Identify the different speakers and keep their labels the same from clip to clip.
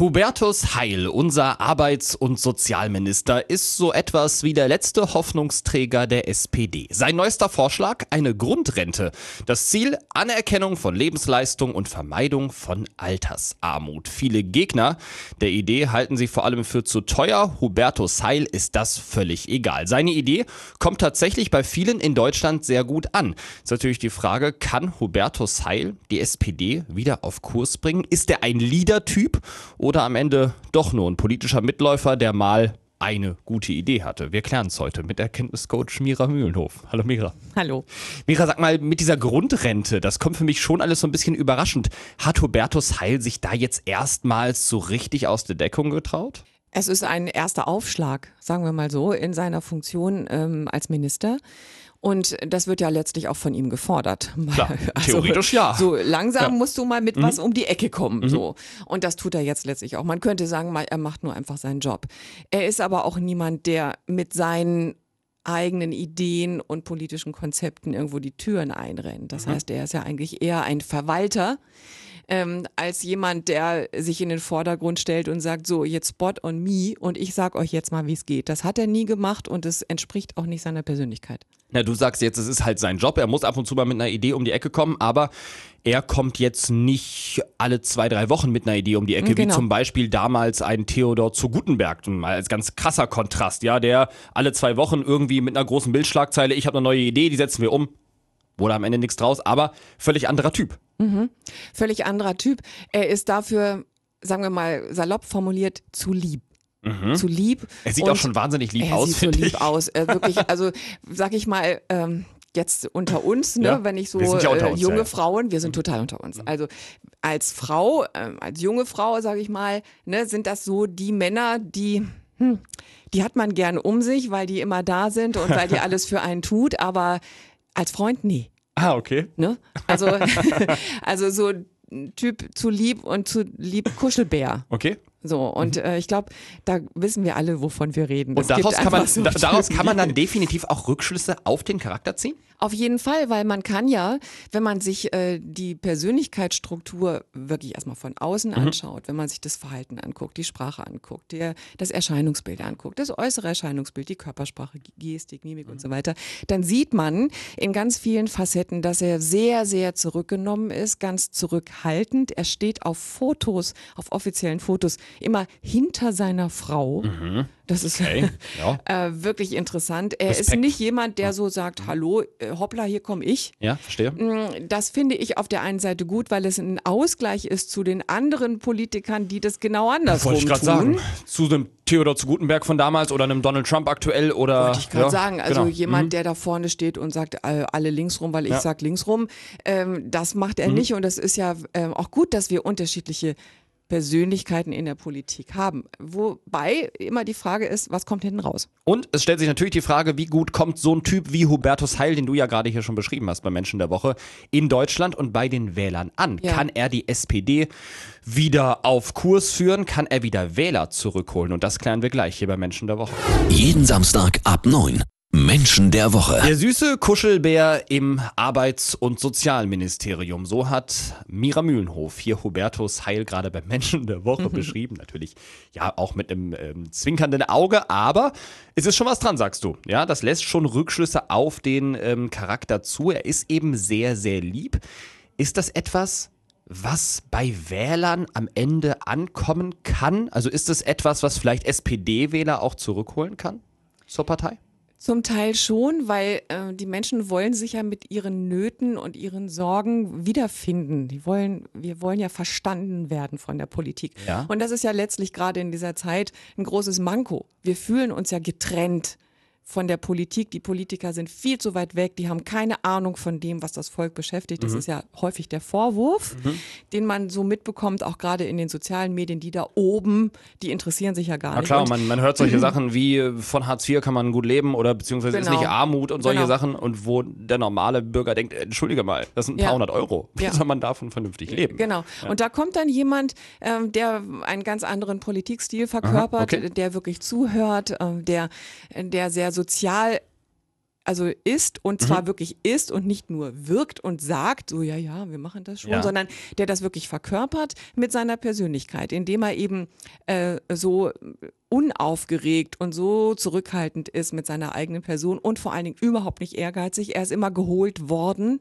Speaker 1: Hubertus Heil, unser Arbeits- und Sozialminister, ist so etwas wie der letzte Hoffnungsträger der SPD. Sein neuester Vorschlag, eine Grundrente. Das Ziel, Anerkennung von Lebensleistung und Vermeidung von Altersarmut. Viele Gegner der Idee halten sie vor allem für zu teuer. Hubertus Heil ist das völlig egal. Seine Idee kommt tatsächlich bei vielen in Deutschland sehr gut an. Ist natürlich die Frage, kann Hubertus Heil die SPD wieder auf Kurs bringen? Ist er ein Leader-Typ? Oder am Ende doch nur ein politischer Mitläufer, der mal eine gute Idee hatte. Wir klären es heute mit Erkenntniscoach Mira Mühlenhof. Hallo Mira.
Speaker 2: Hallo.
Speaker 1: Mira, sag mal, mit dieser Grundrente, das kommt für mich schon alles so ein bisschen überraschend. Hat Hubertus Heil sich da jetzt erstmals so richtig aus der Deckung getraut?
Speaker 2: Es ist ein erster Aufschlag, sagen wir mal so, in seiner Funktion ähm, als Minister. Und das wird ja letztlich auch von ihm gefordert.
Speaker 1: Klar, also, theoretisch ja.
Speaker 2: So langsam ja. musst du mal mit mhm. was um die Ecke kommen. Mhm. So. Und das tut er jetzt letztlich auch. Man könnte sagen, er macht nur einfach seinen Job. Er ist aber auch niemand, der mit seinen eigenen Ideen und politischen Konzepten irgendwo die Türen einrennt. Das mhm. heißt, er ist ja eigentlich eher ein Verwalter ähm, als jemand, der sich in den Vordergrund stellt und sagt, so, jetzt spot on me und ich sag euch jetzt mal, wie es geht. Das hat er nie gemacht und es entspricht auch nicht seiner Persönlichkeit.
Speaker 1: Na, du sagst jetzt, es ist halt sein Job. Er muss ab und zu mal mit einer Idee um die Ecke kommen, aber er kommt jetzt nicht alle zwei, drei Wochen mit einer Idee um die Ecke, genau. wie zum Beispiel damals ein Theodor zu Gutenberg, mal als ganz krasser Kontrast, ja, der alle zwei Wochen irgendwie mit einer großen Bildschlagzeile, ich habe eine neue Idee, die setzen wir um, wurde am Ende nichts draus, aber völlig anderer Typ.
Speaker 2: Mhm. Völlig anderer Typ. Er ist dafür, sagen wir mal, salopp formuliert, zu lieb. Mhm. Zu lieb.
Speaker 1: Er sieht auch schon wahnsinnig lieb er aus.
Speaker 2: Er sieht so lieb ich. aus. Äh, wirklich, also sag ich mal, ähm, jetzt unter uns, ne, ja, wenn ich so ja äh, uns, junge ja. Frauen, wir sind total unter uns. Also als Frau, äh, als junge Frau, sage ich mal, ne, sind das so die Männer, die hm, die hat man gern um sich, weil die immer da sind und weil die alles für einen tut, aber als Freund nee.
Speaker 1: Ah, okay.
Speaker 2: Ne? Also, also so Typ zu lieb und zu lieb Kuschelbär.
Speaker 1: Okay.
Speaker 2: So, und mhm. äh, ich glaube, da wissen wir alle, wovon wir reden.
Speaker 1: Und daraus kann, man, so daraus kann man dann definitiv auch Rückschlüsse auf den Charakter ziehen?
Speaker 2: Auf jeden Fall, weil man kann ja, wenn man sich äh, die Persönlichkeitsstruktur wirklich erstmal von außen mhm. anschaut, wenn man sich das Verhalten anguckt, die Sprache anguckt, der, das Erscheinungsbild anguckt, das äußere Erscheinungsbild, die Körpersprache, Gestik, Mimik mhm. und so weiter, dann sieht man in ganz vielen Facetten, dass er sehr, sehr zurückgenommen ist, ganz zurückhaltend. Er steht auf Fotos, auf offiziellen Fotos immer hinter seiner Frau. Mhm. Das ist okay. ja. äh, wirklich interessant. Er Respekt. ist nicht jemand, der so sagt, hallo, äh, hoppla, hier komme ich.
Speaker 1: Ja, verstehe.
Speaker 2: Mm, das finde ich auf der einen Seite gut, weil es ein Ausgleich ist zu den anderen Politikern, die das genau andersrum Wollte ich gerade sagen.
Speaker 1: Zu dem Theodor zu Gutenberg von damals oder einem Donald Trump aktuell oder.
Speaker 2: Wollte ich gerade ja, sagen. Also genau. jemand, mhm. der da vorne steht und sagt, alle links rum, weil ich ja. sage links rum, ähm, das macht er mhm. nicht. Und das ist ja ähm, auch gut, dass wir unterschiedliche Persönlichkeiten in der Politik haben. Wobei immer die Frage ist, was kommt hinten raus?
Speaker 1: Und es stellt sich natürlich die Frage, wie gut kommt so ein Typ wie Hubertus Heil, den du ja gerade hier schon beschrieben hast bei Menschen der Woche, in Deutschland und bei den Wählern an? Ja. Kann er die SPD wieder auf Kurs führen? Kann er wieder Wähler zurückholen? Und das klären wir gleich hier bei Menschen der Woche.
Speaker 3: Jeden Samstag ab 9. Menschen der Woche.
Speaker 1: Der süße Kuschelbär im Arbeits- und Sozialministerium. So hat Mira Mühlenhof hier Hubertus Heil gerade beim Menschen der Woche beschrieben. Natürlich ja auch mit einem ähm, zwinkernden Auge, aber es ist schon was dran, sagst du. Ja, das lässt schon Rückschlüsse auf den ähm, Charakter zu. Er ist eben sehr, sehr lieb. Ist das etwas, was bei Wählern am Ende ankommen kann? Also ist es etwas, was vielleicht SPD-Wähler auch zurückholen kann zur Partei?
Speaker 2: Zum Teil schon, weil äh, die Menschen wollen sich ja mit ihren Nöten und ihren Sorgen wiederfinden. Die wollen, wir wollen ja verstanden werden von der Politik. Ja. Und das ist ja letztlich gerade in dieser Zeit ein großes Manko. Wir fühlen uns ja getrennt von der Politik. Die Politiker sind viel zu weit weg, die haben keine Ahnung von dem, was das Volk beschäftigt. Das mhm. ist ja häufig der Vorwurf, mhm. den man so mitbekommt, auch gerade in den sozialen Medien, die da oben, die interessieren sich ja gar
Speaker 1: Na
Speaker 2: nicht.
Speaker 1: klar, man, man hört solche. Sachen wie äh, von Hartz IV kann man gut leben oder beziehungsweise genau. ist nicht Armut und solche genau. Sachen und wo der normale Bürger denkt, entschuldige mal, das sind ein paar hundert Euro. Wie ja. soll man davon vernünftig leben?
Speaker 2: Genau. Ja. Und da kommt dann jemand, ähm, der einen ganz anderen Politikstil verkörpert, Aha, okay. der wirklich zuhört, äh, der, der sehr sozial also ist und zwar wirklich ist und nicht nur wirkt und sagt, so ja, ja, wir machen das schon,
Speaker 1: Ja.
Speaker 2: sondern der das wirklich verkörpert mit seiner Persönlichkeit, indem er eben äh, so unaufgeregt und so zurückhaltend ist mit seiner eigenen Person und vor allen Dingen überhaupt nicht ehrgeizig. Er ist immer geholt worden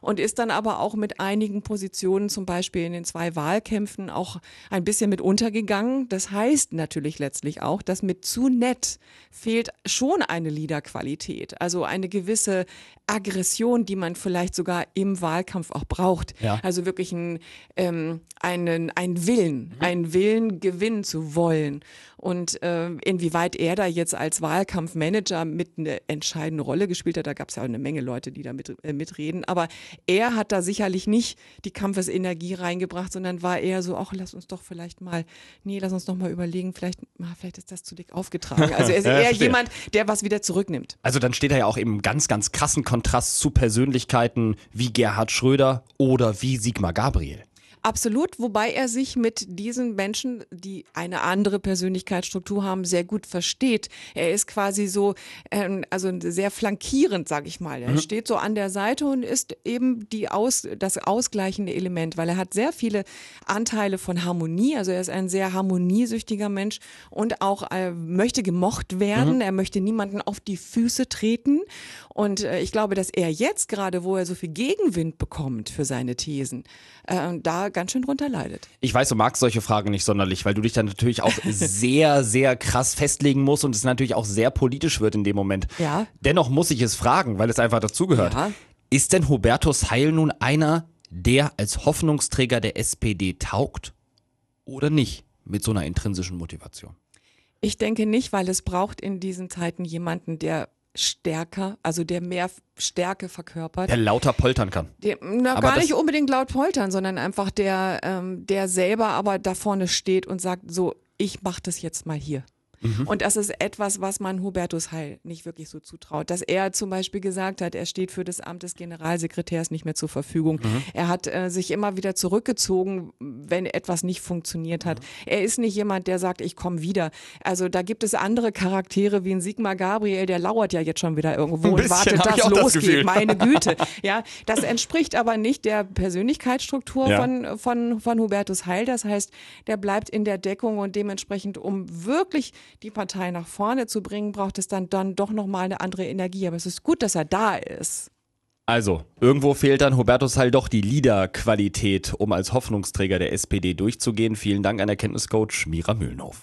Speaker 2: und ist dann aber auch mit einigen Positionen, zum Beispiel in den zwei Wahlkämpfen, auch ein bisschen mit untergegangen. Das heißt natürlich letztlich auch, dass mit zu nett fehlt schon eine Liederqualität, also eine gewisse Aggression, die man vielleicht sogar im Wahlkampf auch braucht.
Speaker 1: Ja.
Speaker 2: Also wirklich ein, ähm, einen, einen Willen, einen Willen gewinnen zu wollen. Und ähm, inwieweit er da jetzt als Wahlkampfmanager mit eine entscheidende Rolle gespielt hat, da gab es ja auch eine Menge Leute, die da mit, äh, mitreden. Aber er hat da sicherlich nicht die Kampfesenergie reingebracht, sondern war eher so, ach, lass uns doch vielleicht mal, nee, lass uns doch mal überlegen, vielleicht, ah, vielleicht ist das zu dick aufgetragen. Also er ist
Speaker 1: Ja,
Speaker 2: eher
Speaker 1: verstehe.
Speaker 2: jemand, der was wieder zurücknimmt.
Speaker 1: Also dann steht er ja auch im ganz, ganz krassen Kontrast zu Persönlichkeiten wie Gerhard Schröder oder wie Sigmar Gabriel.
Speaker 2: Absolut, wobei er sich mit diesen Menschen, die eine andere Persönlichkeitsstruktur haben, sehr gut versteht. Er ist quasi so, ähm, also sehr flankierend, sag ich mal. Er steht so an der Seite und ist eben die Aus, das ausgleichende Element, weil er hat sehr viele Anteile von Harmonie. Also er ist ein sehr harmoniesüchtiger Mensch und auch äh, möchte gemocht werden. Er möchte niemanden auf die Füße treten. Und äh, ich glaube, dass er jetzt gerade, wo er so viel Gegenwind bekommt für seine Thesen, äh, da ganz schön drunter leidet.
Speaker 1: Ich weiß, du magst solche Fragen nicht sonderlich, weil du dich dann natürlich auch sehr, sehr krass festlegen musst und es natürlich auch sehr politisch wird in dem Moment.
Speaker 2: Ja.
Speaker 1: Dennoch muss ich es fragen, weil es einfach dazugehört.
Speaker 2: Ja.
Speaker 1: Ist denn Hubertus Heil nun einer, der als Hoffnungsträger der SPD taugt oder nicht mit so einer intrinsischen Motivation?
Speaker 2: Ich denke nicht, weil es braucht in diesen Zeiten jemanden, der stärker, also der mehr Stärke verkörpert.
Speaker 1: Der lauter poltern kann.
Speaker 2: Der, na,
Speaker 1: Aber
Speaker 2: gar nicht unbedingt laut poltern, sondern einfach der, ähm, der selber aber da vorne steht und sagt, so, ich mach das jetzt mal hier.
Speaker 1: Mhm.
Speaker 2: Und das ist etwas, was man Hubertus Heil nicht wirklich so zutraut. Dass er zum Beispiel gesagt hat, er steht für das Amt des Generalsekretärs nicht mehr zur Verfügung.
Speaker 1: Mhm.
Speaker 2: Er hat äh, sich immer wieder zurückgezogen, wenn etwas nicht funktioniert hat.
Speaker 1: Mhm.
Speaker 2: Er ist nicht jemand, der sagt, ich komme wieder. Also da gibt es andere Charaktere wie ein Sigmar Gabriel, der lauert ja jetzt schon wieder irgendwo und wartet, dass
Speaker 1: das
Speaker 2: losgeht.
Speaker 1: Gefühl.
Speaker 2: Meine Güte. Ja, das entspricht aber nicht der Persönlichkeitsstruktur
Speaker 1: Ja.
Speaker 2: von, von, von Hubertus Heil. Das heißt, der bleibt in der Deckung und dementsprechend, um wirklich die Partei nach vorne zu bringen, braucht es dann, dann doch nochmal eine andere Energie. Aber es ist gut, dass er da ist.
Speaker 1: Also, irgendwo fehlt dann Hubertus Heil doch die Leaderqualität, um als Hoffnungsträger der SPD durchzugehen. Vielen Dank an Erkenntniscoach Mira Mühlenhof.